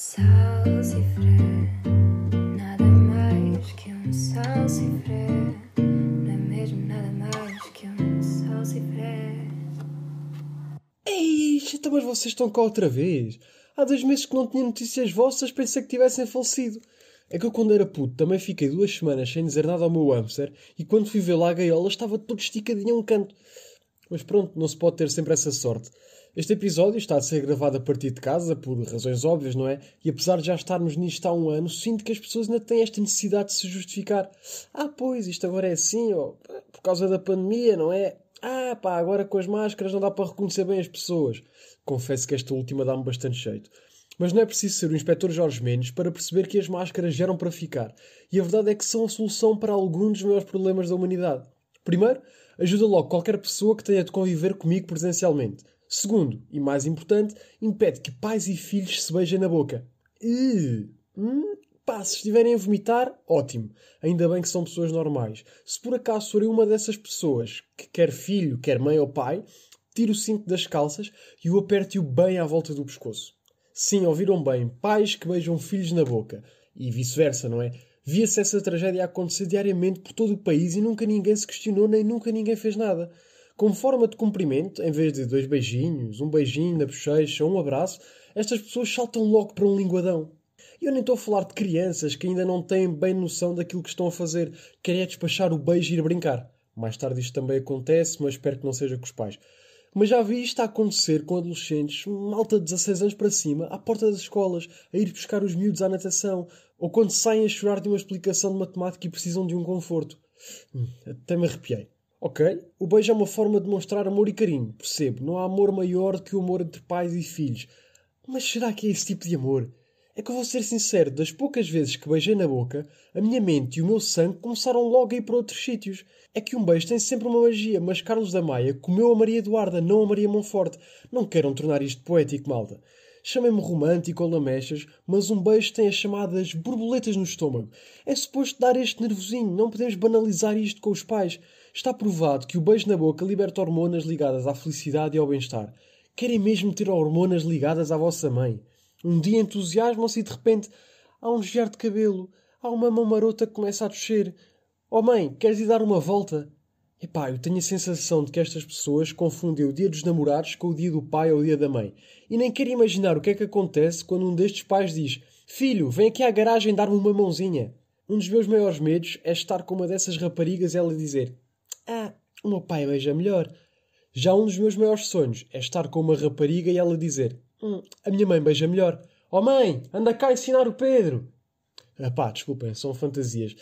Salsifré, nada mais que um. Não é mesmo nada mais que um então, mas vocês estão cá outra vez. Há dois meses que não tinha notícias vossas, pensei que tivessem falecido. É que eu, quando era puto, também fiquei duas semanas sem dizer nada ao meu hamster e quando fui ver lá a gaiola estava todo esticadinho a um canto. Mas pronto, não se pode ter sempre essa sorte. Este episódio está a ser gravado a partir de casa, por razões óbvias, não é? E apesar de já estarmos nisto há um ano, sinto que as pessoas ainda têm esta necessidade de se justificar. Ah, pois, isto agora é assim, ó, por causa da pandemia, não é? Ah, pá, agora com as máscaras não dá para reconhecer bem as pessoas. Confesso que esta última dá-me bastante jeito. Mas não é preciso ser o inspetor Jorge Mendes para perceber que as máscaras geram para ficar. E a verdade é que são a solução para alguns dos maiores problemas da humanidade. Primeiro, ajuda logo qualquer pessoa que tenha de conviver comigo presencialmente. Segundo, e mais importante, impede que pais e filhos se beijem na boca. Uh, hum, pá, se estiverem a vomitar, ótimo. Ainda bem que são pessoas normais. Se por acaso forem uma dessas pessoas que quer filho, quer mãe ou pai, tire o cinto das calças e o aperte-o bem à volta do pescoço. Sim, ouviram bem, pais que beijam filhos na boca. E vice-versa, não é? Via-se essa tragédia acontecer diariamente por todo o país e nunca ninguém se questionou nem nunca ninguém fez nada. Como forma de cumprimento, em vez de dois beijinhos, um beijinho na bochecha ou um abraço, estas pessoas saltam logo para um linguadão. E eu nem estou a falar de crianças que ainda não têm bem noção daquilo que estão a fazer, querem é despachar o beijo e ir brincar. Mais tarde isto também acontece, mas espero que não seja com os pais. Mas já vi isto a acontecer com adolescentes, malta de 16 anos para cima, à porta das escolas, a ir buscar os miúdos à natação, ou quando saem a chorar de uma explicação de matemática e precisam de um conforto. Hum, até me arrepiei. Ok, o beijo é uma forma de demonstrar amor e carinho, percebo. Não há amor maior do que o amor entre pais e filhos. Mas será que é esse tipo de amor? É que eu vou ser sincero, das poucas vezes que beijei na boca, a minha mente e o meu sangue começaram logo a ir para outros sítios. É que um beijo tem sempre uma magia, mas Carlos da Maia comeu a Maria Eduarda, não a Maria Monforte. Não queiram tornar isto poético, malta. Chamem-me romântico ou lamechas, mas um beijo tem as chamadas borboletas no estômago. É suposto dar este nervosinho, não podemos banalizar isto com os pais. Está provado que o beijo na boca liberta hormonas ligadas à felicidade e ao bem-estar. Querem mesmo ter hormonas ligadas à vossa mãe? Um dia entusiasmam-se e de repente há um desviar de cabelo, há uma mão marota que começa a descer. Oh mãe, queres ir dar uma volta? Epá, eu tenho a sensação de que estas pessoas confundem o dia dos namorados com o dia do pai ou o dia da mãe. E nem quero imaginar o que é que acontece quando um destes pais diz Filho, vem aqui à garagem dar-me uma mãozinha. Um dos meus maiores medos é estar com uma dessas raparigas e ela dizer Ah, o meu pai beija melhor. Já um dos meus maiores sonhos é estar com uma rapariga e ela dizer hum, A minha mãe beija melhor. Oh mãe, anda cá ensinar o Pedro. Ah pá, desculpem, são fantasias.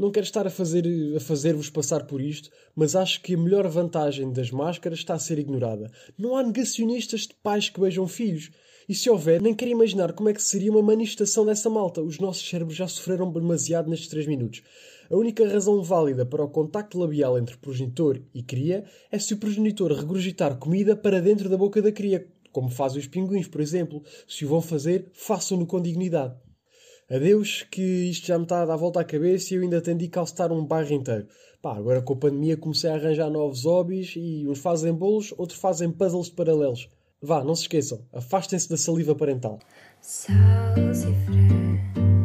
Não quero estar a fazer a fazer-vos passar por isto, mas acho que a melhor vantagem das máscaras está a ser ignorada. Não há negacionistas de pais que beijam filhos. E se houver, nem quero imaginar como é que seria uma manifestação dessa malta. Os nossos cérebros já sofreram demasiado nestes 3 minutos. A única razão válida para o contacto labial entre progenitor e cria é se o progenitor regurgitar comida para dentro da boca da cria, como fazem os pinguins, por exemplo. Se o vão fazer, façam-no com dignidade. Adeus, que isto já me está a dar volta à cabeça e eu ainda tendi calcetar um bairro inteiro. Pá, agora com a pandemia comecei a arranjar novos hobbies e uns fazem bolos, outros fazem puzzles paralelos. Vá, não se esqueçam, afastem-se da saliva parental. Nada